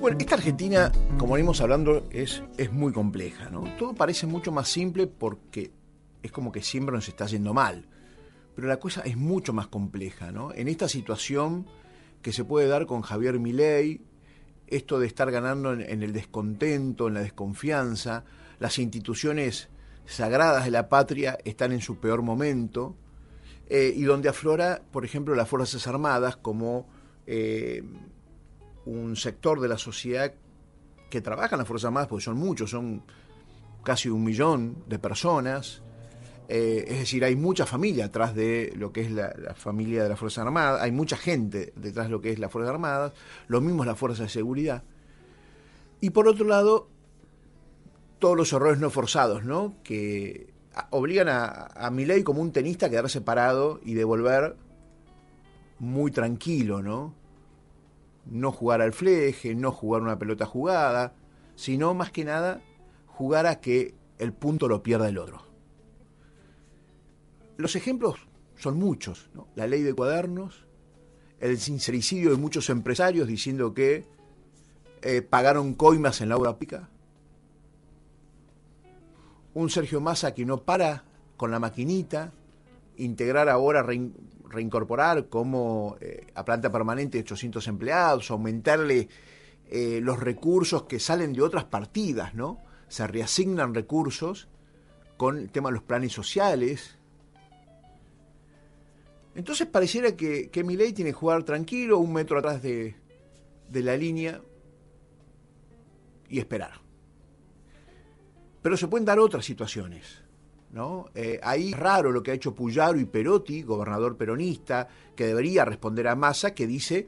Bueno, esta Argentina, como venimos hablando, es, es muy compleja, ¿no? Todo parece mucho más simple porque es como que siempre nos está yendo mal. Pero la cosa es mucho más compleja, ¿no? En esta situación que se puede dar con Javier Milei, esto de estar ganando en, el descontento, en la desconfianza, las instituciones sagradas de la patria están en su peor momento, eh, y donde aflora, por ejemplo, las Fuerzas Armadas como eh, un sector de la sociedad que trabaja en las Fuerzas Armadas, porque son muchos, son casi un millón de personas, eh, es decir, hay mucha familia atrás de lo que es la, familia de las Fuerzas Armadas, hay mucha gente detrás de lo que es las Fuerzas Armadas, lo mismo es las Fuerzas de Seguridad. Y por otro lado, todos los errores no forzados, ¿no? Que obligan a, a Milei como un tenista a quedarse parado y devolver muy tranquilo, ¿no? No jugar al fleje, no jugar una pelota jugada, sino más que nada jugar a que el punto lo pierda el otro. Los ejemplos son muchos. La ley de cuadernos, el sincericidio de muchos empresarios diciendo que eh, pagaron coimas en la obra pica. Un Sergio Massa que no para con la maquinita, integrar ahora, reincorporar como eh, a planta permanente 800 empleados, aumentarle eh, los recursos que salen de otras partidas, ¿no? Se reasignan recursos con el tema de los planes sociales, entonces pareciera que, que tiene que jugar tranquilo, un metro atrás de, la línea y esperar. Pero se pueden dar otras situaciones. ¿no? Eh, ahí es raro lo que ha hecho Puyaro y Perotti, gobernador peronista, que debería responder a Massa, que dice,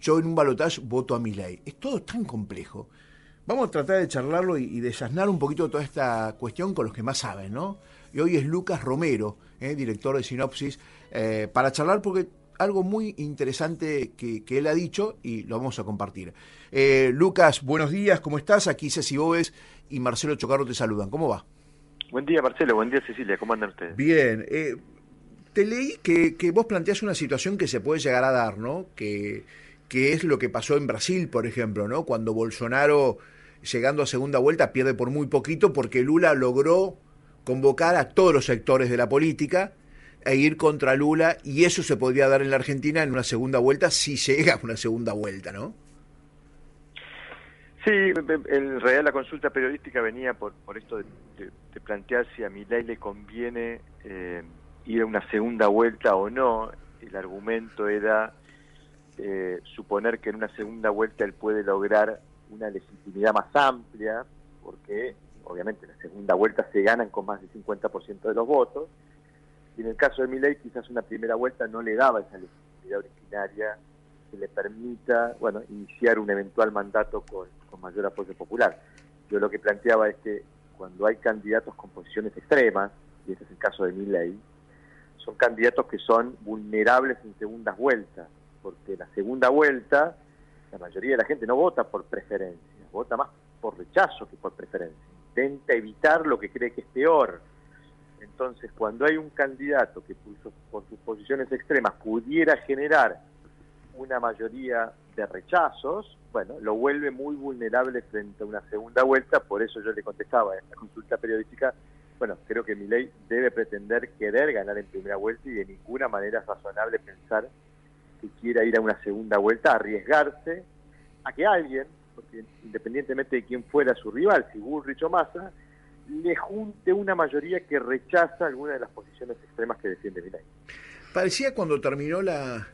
yo en un balotaje voto a Milei. Es todo tan complejo. Vamos a tratar de charlarlo y, y desasnar un poquito toda esta cuestión con los que más saben, ¿no? Y hoy es Lucas Romero, eh, director de Sinopsis, eh, para charlar porque algo muy interesante que, él ha dicho y lo vamos a compartir. Lucas, buenos días, ¿cómo estás? Aquí Ceci Bóves y Marcelo Chocarro te saludan. ¿Cómo va? Buen día, Marcelo. Buen día, Cecilia. ¿Cómo andan ustedes? Bien. te leí que, vos planteás una situación que se puede llegar a dar, ¿no? Que, que es lo que pasó en Brasil, por ejemplo, ¿no? Cuando Bolsonaro, llegando a segunda vuelta, pierde por muy poquito porque Lula logró convocar a todos los sectores de la política e ir contra Lula y eso se podría dar en la Argentina en una segunda vuelta si llega a una segunda vuelta, ¿no? Sí, en realidad la consulta periodística venía por, por esto de, plantear si a Milei le conviene eh, ir a una segunda vuelta o no. El argumento era eh, suponer que en una segunda vuelta él puede lograr una legitimidad más amplia, porque obviamente en la segunda vuelta se ganan con más del 50% de los votos, y en el caso de Milei quizás una primera vuelta no le daba esa legitimidad originaria que le permita, bueno, iniciar un eventual mandato con, mayor apoyo popular. Yo lo que planteaba es que cuando hay candidatos con posiciones extremas, y ese es el caso de Milei, son candidatos que son vulnerables en segundas vueltas, porque la segunda vuelta la mayoría de la gente no vota por preferencia, vota más por rechazo que por preferencia. Intenta evitar lo que cree que es peor entonces, cuando hay un candidato que por sus posiciones extremas pudiera generar una mayoría de rechazos, bueno, lo vuelve muy vulnerable frente a una segunda vuelta, por eso yo le contestaba en la consulta periodística, bueno, creo que mi ley debe pretender querer ganar en primera vuelta y de ninguna manera es razonable pensar que quiera ir a una segunda vuelta, arriesgarse a que alguien, porque independientemente de quién fuera su rival, si Bullrich o Massa, le junte una mayoría que rechaza alguna de las posiciones extremas que defiende Milei. Parecía cuando terminó la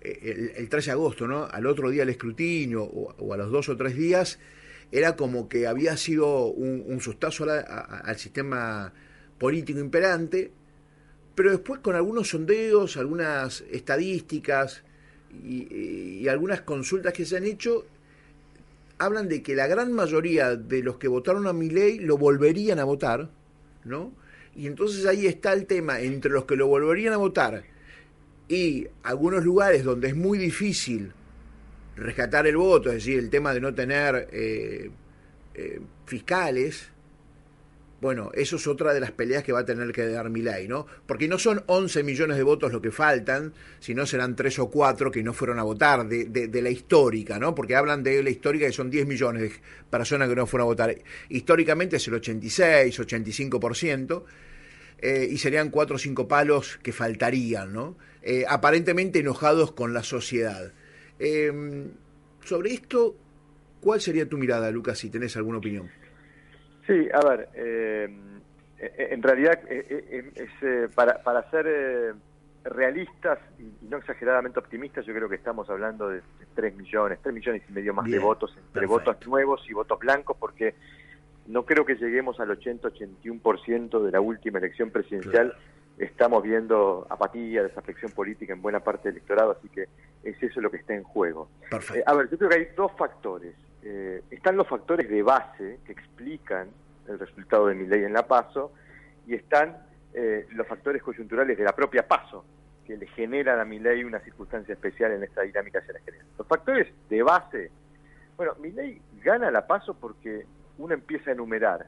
el, el 13 de agosto, ¿no? Al otro día el escrutinio o, a los dos o tres días, era como que había sido un, sustazo al sistema político imperante, pero después con algunos sondeos, algunas estadísticas y algunas consultas que se han hecho, hablan de que la gran mayoría de los que votaron a mi ley lo volverían a votar, ¿no? Y entonces ahí está el tema entre los que lo volverían a votar y algunos lugares donde es muy difícil rescatar el voto, es decir, el tema de no tener eh, eh, fiscales, Bueno, eso es otra de las peleas que va a tener que dar Milei, ¿no? Porque no son 11 millones de votos lo que faltan, sino serán 3 o 4 que no fueron a votar de, de, la histórica, ¿no? Porque hablan de la histórica que son 10 millones de personas que no fueron a votar. Históricamente es el 86, 85%, eh, y serían 4 o 5 palos que faltarían, ¿no? Eh, aparentemente enojados con la sociedad. Eh, sobre esto, ¿cuál sería tu mirada, Lucas, si tenés alguna opinión? Sí, a ver, eh, eh, en realidad eh, es, para, para ser realistas y, no exageradamente optimistas, yo creo que estamos hablando de, 3 millones, 3 millones y medio más de votos entre votos nuevos y votos blancos, porque no creo que lleguemos al 80-81% de la última elección presidencial. Estamos viendo apatía, desafección política en buena parte del electorado, así que es eso lo que está en juego. a ver, yo creo que hay dos factores. Eh, están los factores de base que explican el resultado de mi ley en la PASO y están eh, los factores coyunturales de la propia PASO que le generan a mi ley una circunstancia especial en esta dinámica hacia la gerencia. Los factores de base, bueno, mi ley gana la PASO porque uno empieza a enumerar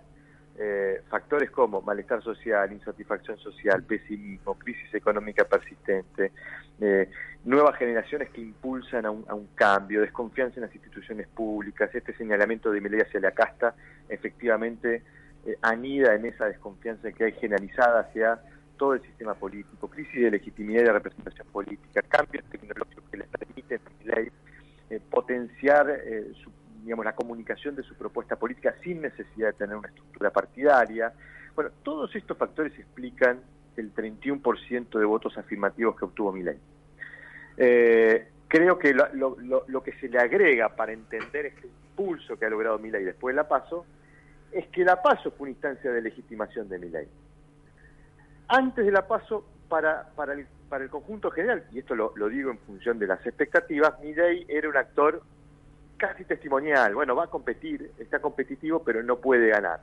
eh, factores como malestar social, insatisfacción social, pesimismo, crisis económica persistente, eh, nuevas generaciones que impulsan a un, cambio, desconfianza en las instituciones públicas, este señalamiento de Milei hacia la casta efectivamente eh, anida en esa desconfianza que hay generalizada hacia todo el sistema político, crisis de legitimidad y de representación política, cambios tecnológicos que le permiten a Milei potenciar su digamos, la comunicación de su propuesta política sin necesidad de tener una estructura partidaria. Bueno, todos estos factores explican el 31% de votos afirmativos que obtuvo Milei. Eh, creo que lo, que se le agrega para entender este impulso que ha logrado Milei después de la PASO es que la PASO fue una instancia de legitimación de Milei. Antes de la PASO, para, para, el, para el conjunto general, y esto lo, lo digo en función de las expectativas, Milei era un actor casi testimonial. Bueno, va a competir, está competitivo, pero no puede ganar.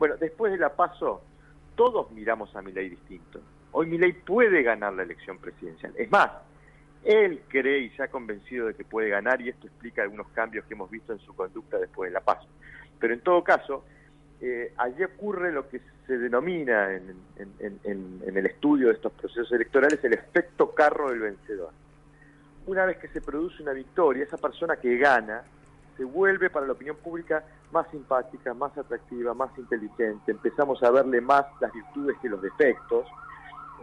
Bueno, después de la paso, todos miramos a Milei distinto. Hoy Milei puede ganar la elección presidencial. Es más, él cree y se ha convencido de que puede ganar y esto explica algunos cambios que hemos visto en su conducta después de la paso. Pero en todo caso, eh, allí ocurre lo que se denomina en, en el estudio de estos procesos electorales el efecto carro del vencedor. Una vez que se produce una victoria, esa persona que gana se vuelve para la opinión pública más simpática, más atractiva, más inteligente, empezamos a verle más las virtudes que los defectos.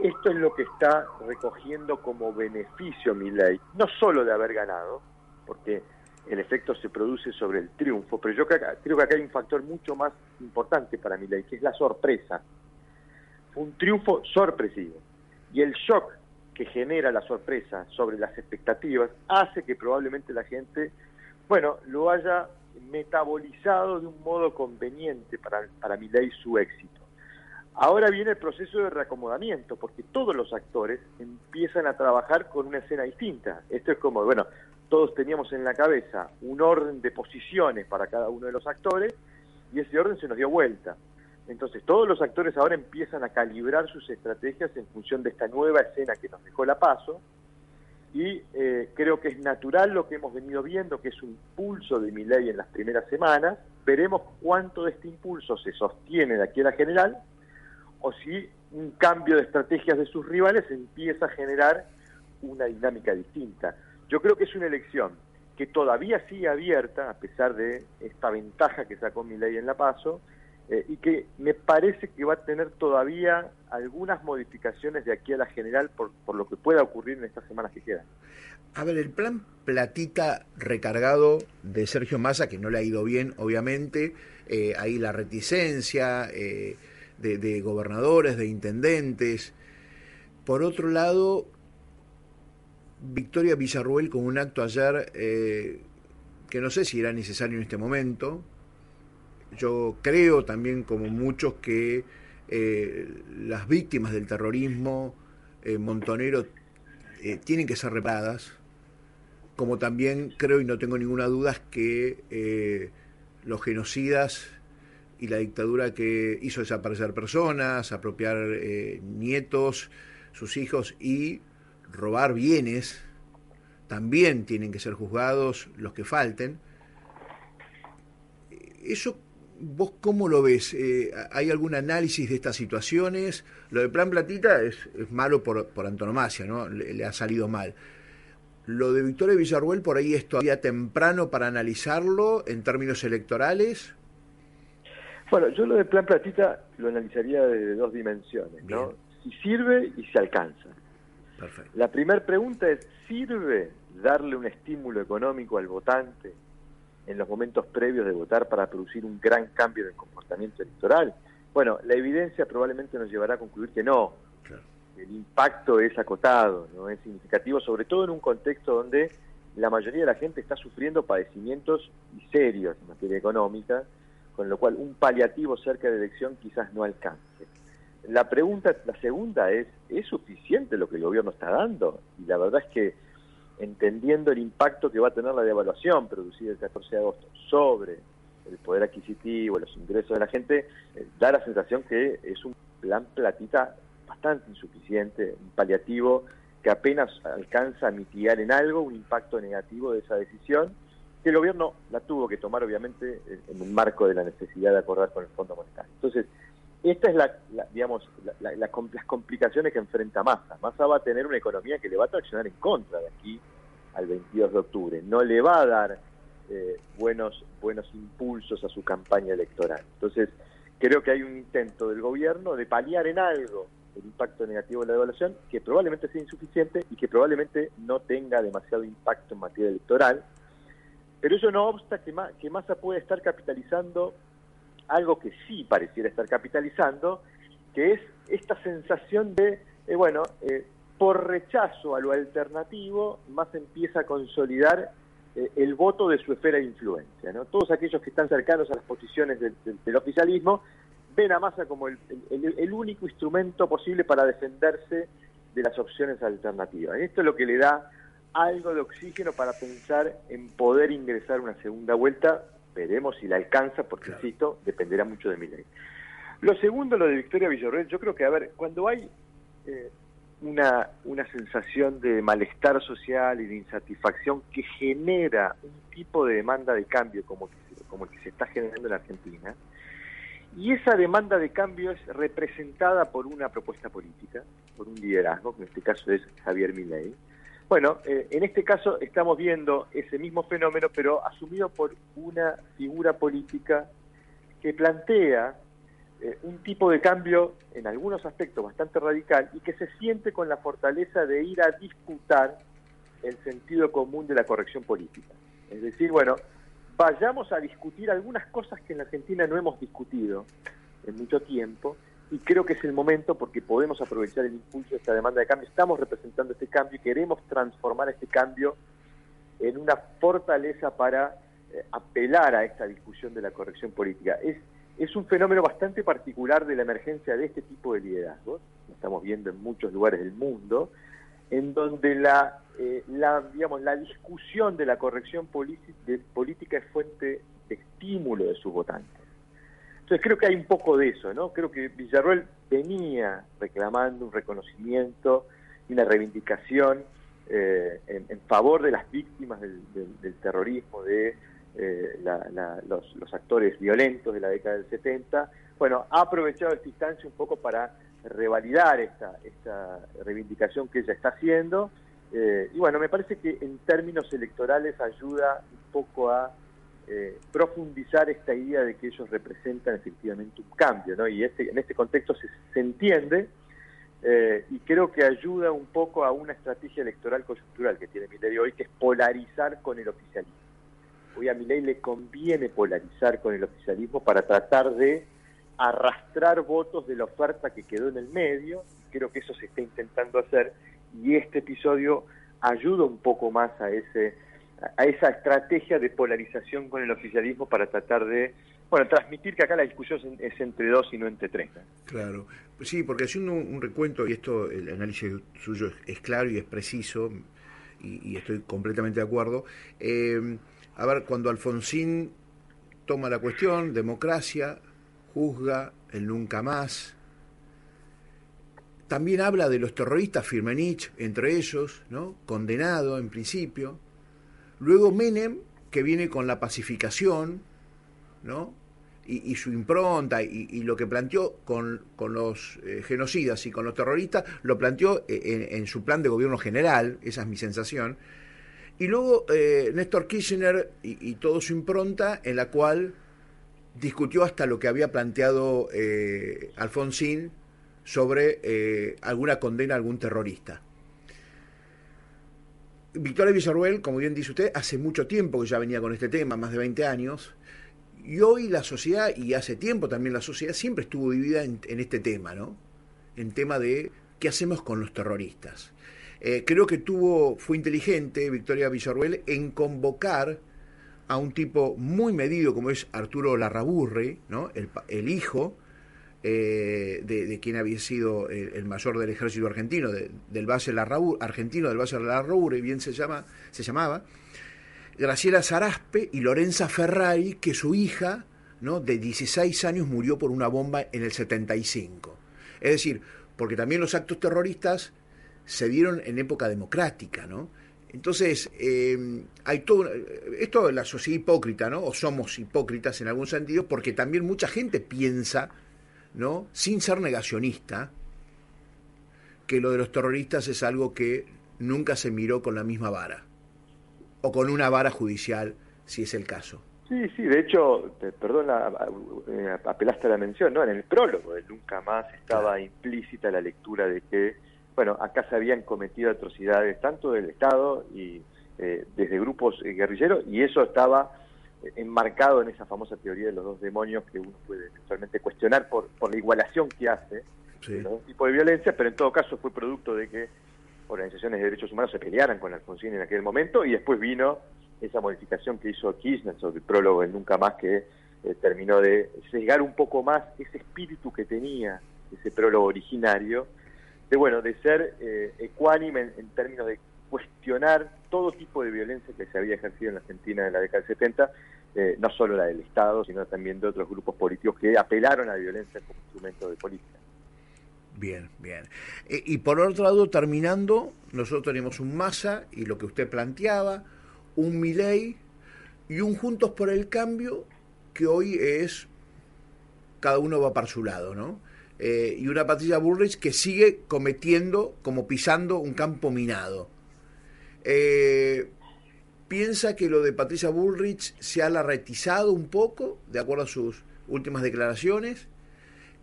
Esto es lo que está recogiendo como beneficio mi ley, no solo de haber ganado, porque el efecto se produce sobre el triunfo, pero yo creo que acá hay un factor mucho más importante para mi ley, que es la sorpresa. Un triunfo sorpresivo. Y el shock que genera la sorpresa sobre las expectativas hace que probablemente la gente bueno, lo haya metabolizado de un modo conveniente para, para mi ley su éxito. Ahora viene el proceso de reacomodamiento, porque todos los actores empiezan a trabajar con una escena distinta. Esto es como, bueno, todos teníamos en la cabeza un orden de posiciones para cada uno de los actores y ese orden se nos dio vuelta. Entonces todos los actores ahora empiezan a calibrar sus estrategias en función de esta nueva escena que nos dejó la paso y eh, creo que es natural lo que hemos venido viendo, que es un impulso de mi ley en las primeras semanas. Veremos cuánto de este impulso se sostiene de aquí a la general o si un cambio de estrategias de sus rivales empieza a generar una dinámica distinta. Yo creo que es una elección que todavía sigue abierta, a pesar de esta ventaja que sacó mi ley en la paso, eh, y que me parece que va a tener todavía algunas modificaciones de aquí a la general por, por lo que pueda ocurrir en estas semanas que quedan. A ver, el plan platita recargado de Sergio Massa, que no le ha ido bien, obviamente, eh, ahí la reticencia eh, de, de, gobernadores, de intendentes. Por otro lado, Victoria Villarruel con un acto ayer que no sé si era necesario en este momento, yo creo también, como muchos, que eh, las víctimas del terrorismo eh, montonero eh, tienen que ser reparadas, como también creo y no tengo ninguna duda que los genocidas y la dictadura que hizo desaparecer personas, apropiar nietos, sus hijos y robar bienes, también tienen que ser juzgados los que falten. Eso ¿Vos cómo lo ves? Eh, ¿Hay algún análisis de estas situaciones? Lo de Plan Platita es, malo por, por, antonomasia, ¿no? Le, ha salido mal. Lo de Victoria Villarruel por ahí es todavía temprano para analizarlo en términos electorales. Bueno, yo lo de Plan Platita lo analizaría de dos dimensiones, ¿no? Si sirve y se alcanza. Perfecto. La primera pregunta es, ¿sirve darle un estímulo económico al votante en los momentos previos de votar para producir un gran cambio en el comportamiento electoral? Bueno, la evidencia probablemente nos llevará a concluir que no. El impacto es acotado, no es significativo, sobre todo en un contexto donde la mayoría de la gente está sufriendo padecimientos serios en materia económica, con lo cual un paliativo cerca de elección quizás no alcance. La pregunta, la segunda es, ¿es suficiente lo que el gobierno está dando? Y la verdad es que entendiendo el impacto que va a tener la devaluación producida el 14 de agosto sobre el poder adquisitivo, los ingresos de la gente, eh, da la sensación que es un plan platita bastante insuficiente, un paliativo que apenas alcanza a mitigar en algo un impacto negativo de esa decisión, que el gobierno la tuvo que tomar obviamente en el marco de la necesidad de acordar con el Fondo Monetario. Entonces, esta es la, digamos, las complicaciones que enfrenta Massa. Massa va a tener una economía que le va a traccionar en contra de aquí al 22 de octubre. No le va a dar eh, buenos, buenos impulsos a su campaña electoral. Entonces, creo que hay un intento del gobierno de paliar en algo el impacto negativo de la devaluación, que probablemente sea insuficiente y que probablemente no tenga demasiado impacto en materia electoral. Pero eso no obsta que, que Massa puede estar capitalizando algo que sí pareciera estar capitalizando, que es esta sensación de, eh, bueno, eh, por rechazo a lo alternativo, más empieza a consolidar eh, el voto de su esfera de influencia. ¿no? Todos aquellos que están cercanos a las posiciones del, oficialismo ven a Massa como el, el, único instrumento posible para defenderse de las opciones alternativas. Esto es lo que le da algo de oxígeno para pensar en poder ingresar una segunda vuelta Veremos si la alcanza, porque, insisto, dependerá mucho de mi ley. Lo segundo, lo de Victoria Villarreal, yo creo que, a ver, cuando hay eh, una, una sensación de malestar social y de insatisfacción que genera un tipo de demanda de cambio como, como el que se está generando en Argentina, y esa demanda de cambio es representada por una propuesta política, por un liderazgo, que en este caso es Javier Milei, bueno, eh, en este caso estamos viendo ese mismo fenómeno, pero asumido por una figura política que plantea eh, un tipo de cambio en algunos aspectos bastante radical y que se siente con la fortaleza de ir a disputar el sentido común de la corrección política. Es decir, bueno, vayamos a discutir algunas cosas que en la Argentina no hemos discutido en mucho tiempo y creo que es el momento porque podemos aprovechar el impulso de esta demanda de cambio. Estamos representando este cambio y queremos transformar este cambio en una fortaleza para eh, apelar a esta discusión de la corrección política. Es, es un fenómeno bastante particular de la emergencia de este tipo de liderazgos, lo estamos viendo en muchos lugares del mundo, en donde la, eh, la, digamos, la discusión de la corrección política es fuente de estímulo de sus votantes. Entonces creo que hay un poco de eso, ¿no? Creo que Villarroel venía reclamando un reconocimiento y una reivindicación eh, en, favor de las víctimas del, terrorismo, de eh, los, actores violentos de la década del 70. Bueno, ha aprovechado esta instancia un poco para revalidar esta, esta reivindicación que ella está haciendo. Eh, y bueno, me parece que en términos electorales ayuda un poco a eh, profundizar esta idea de que ellos representan efectivamente un cambio, ¿no? Y este, en este contexto se, entiende eh, y creo que ayuda un poco a una estrategia electoral coyuntural que tiene Milei hoy, que es polarizar con el oficialismo. Hoy a Milei le conviene polarizar con el oficialismo para tratar de arrastrar votos de la oferta que quedó en el medio, creo que eso se está intentando hacer y este episodio ayuda un poco más a ese a esa estrategia de polarización con el oficialismo para tratar de bueno, transmitir que acá la discusión es entre dos y no entre tres. Claro, sí, porque haciendo un, recuento, y esto, el análisis suyo es, claro y es preciso, y, estoy completamente de acuerdo, eh, a ver, cuando Alfonsín toma la cuestión, democracia, juzga el nunca más, también habla de los terroristas, Firmenich, entre ellos, ¿no? condenado en principio, Luego Menem, que viene con la pacificación, ¿no? y, su impronta y, lo que planteó con, los eh, genocidas y con los terroristas, lo planteó eh, en, su plan de gobierno general, esa es mi sensación. Y luego eh, Néstor Kirchner y, todo su impronta, en la cual discutió hasta lo que había planteado Alfonsín sobre alguna condena a algún terrorista. Victoria Villarruel, como bien dice usted, hace mucho tiempo que ya venía con este tema, más de 20 años, y hoy la sociedad, y hace tiempo también la sociedad, siempre estuvo dividida en, este tema, ¿no? En tema de qué hacemos con los terroristas. Eh, creo que tuvo, fue inteligente Victoria Villarruel en convocar a un tipo muy medido como es Arturo Larraburri, ¿no? el, hijo eh, de, quien había sido el, mayor del ejército argentino, del base argentino del base Larraburri, bien se, llama, se llamaba, Graciela Zaraspe y Lorenza Ferrari, que su hija, ¿no? de 16 años, murió por una bomba en el 75. Es decir, porque también los actos terroristas se dieron en época democrática, ¿no? Entonces, eh, hay todo. Esto es la sociedad hipócrita, ¿no? O somos hipócritas en algún sentido, porque también mucha gente piensa, ¿no? Sin ser negacionista, que lo de los terroristas es algo que nunca se miró con la misma vara o con una vara judicial, si es el caso. Sí, sí, de hecho, perdón, eh, apelaste a la mención, ¿no? En el prólogo de Nunca Más estaba implícita la lectura de que, bueno, acá se habían cometido atrocidades tanto del Estado y eh, desde grupos eh, guerrilleros, y eso estaba enmarcado en esa famosa teoría de los dos demonios que uno puede eventualmente cuestionar por, por la igualación que hace de los dos tipos de violencia, pero en todo caso fue producto de que organizaciones de derechos humanos se pelearan con Alfonsín en aquel momento y después vino esa modificación que hizo Kirchner sobre el prólogo en Nunca Más que eh, terminó de sesgar un poco más ese espíritu que tenía ese prólogo originario, de bueno, de ser eh, ecuánime en, términos de cuestionar todo tipo de violencia que se había ejercido en la Argentina en la década del 70, eh, no solo la del Estado, sino también de otros grupos políticos que apelaron a la violencia como instrumento de política. Bien, bien. Eh, y por otro lado, terminando, nosotros tenemos un Massa y lo que usted planteaba, un Milei y un Juntos por el Cambio que hoy es cada uno va para su lado, ¿no? Eh, y una Patricia Bullrich que sigue cometiendo, como pisando un campo minado. Eh, ¿Piensa que lo de Patricia Bullrich se ha larretizado un poco, de acuerdo a sus últimas declaraciones?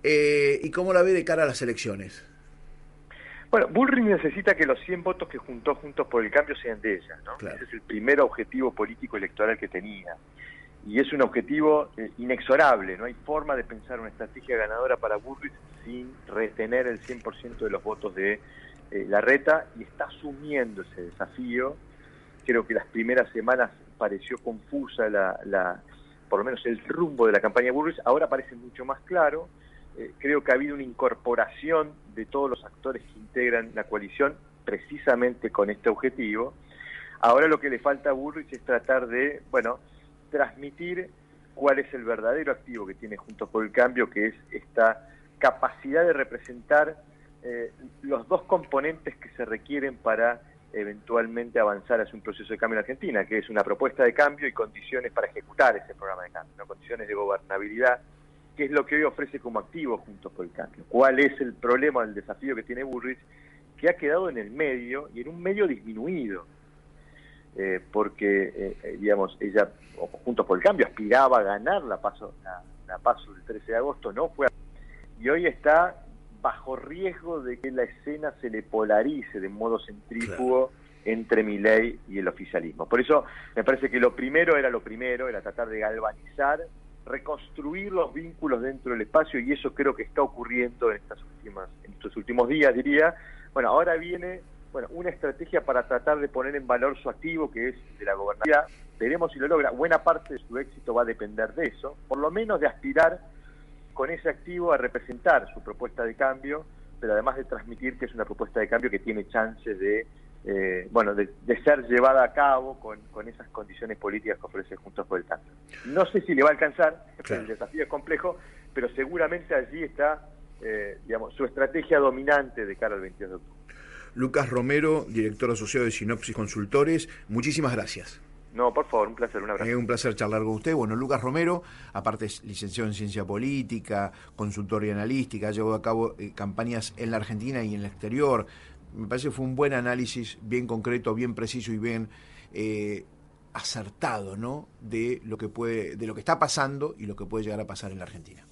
Eh, ¿Y cómo la ve de cara a las elecciones? Bueno, Bullrich necesita que los 100 votos que juntó Juntos por el Cambio sean de ella, ¿no? Ese es el primer objetivo político electoral que tenía. Y es un objetivo eh, inexorable, no hay forma de pensar una estrategia ganadora para Bullrich sin retener el 100% de los votos de eh, la reta y está asumiendo ese desafío. Creo que las primeras semanas pareció confusa la, por lo menos el rumbo de la campaña de Bullrich, ahora parece mucho más claro eh, creo que ha habido una incorporación de todos los actores que integran la coalición precisamente con este objetivo. Ahora lo que le falta a Burrich es tratar de, bueno, transmitir cuál es el verdadero activo que tiene Juntos por el Cambio, que es esta capacidad de representar eh, los dos componentes que se requieren para eventualmente avanzar hacia un proceso de cambio en Argentina, que es una propuesta de cambio y condiciones para ejecutar ese programa de cambio, condiciones de gobernabilidad qué es lo que hoy ofrece como activo Juntos por el Cambio, cuál es el problema, el desafío que tiene Burrich, que ha quedado en el medio y en un medio disminuido, eh, porque, eh, eh, digamos, ella, Juntos por el Cambio, aspiraba a ganar la paso, la, paso del 13 de agosto, no fue, y hoy está bajo riesgo de que la escena se le polarice de modo centrífugo. entre mi ley y el oficialismo. Por eso me parece que lo primero era lo primero, era tratar de galvanizar reconstruir los vínculos dentro del espacio y eso creo que está ocurriendo en estas últimas en estos últimos días diría bueno ahora viene bueno una estrategia para tratar de poner en valor su activo que es de la gobernabilidad veremos si lo logra buena parte de su éxito va a depender de eso por lo menos de aspirar con ese activo a representar su propuesta de cambio pero además de transmitir que es una propuesta de cambio que tiene chances de eh, bueno, de, ser llevada a cabo con, esas condiciones políticas que ofrece Juntos por el Cambio. No sé si le va a alcanzar, el desafío es complejo, pero seguramente allí está, eh, digamos, su estrategia dominante de cara al 22 de octubre. Lucas Romero, director asociado de Sinopsis Consultores, muchísimas gracias. No, por favor, un placer, un abrazo. Es un placer charlar con usted. Bueno, Lucas Romero, aparte es licenciado en Ciencia Política, consultor y analística, llevado a cabo eh, campañas en la Argentina y en el exterior. Me parece que fue un buen análisis, bien concreto, bien preciso y bien eh, acertado, ¿no? De lo que puede, de lo que está pasando y lo que puede llegar a pasar en la Argentina.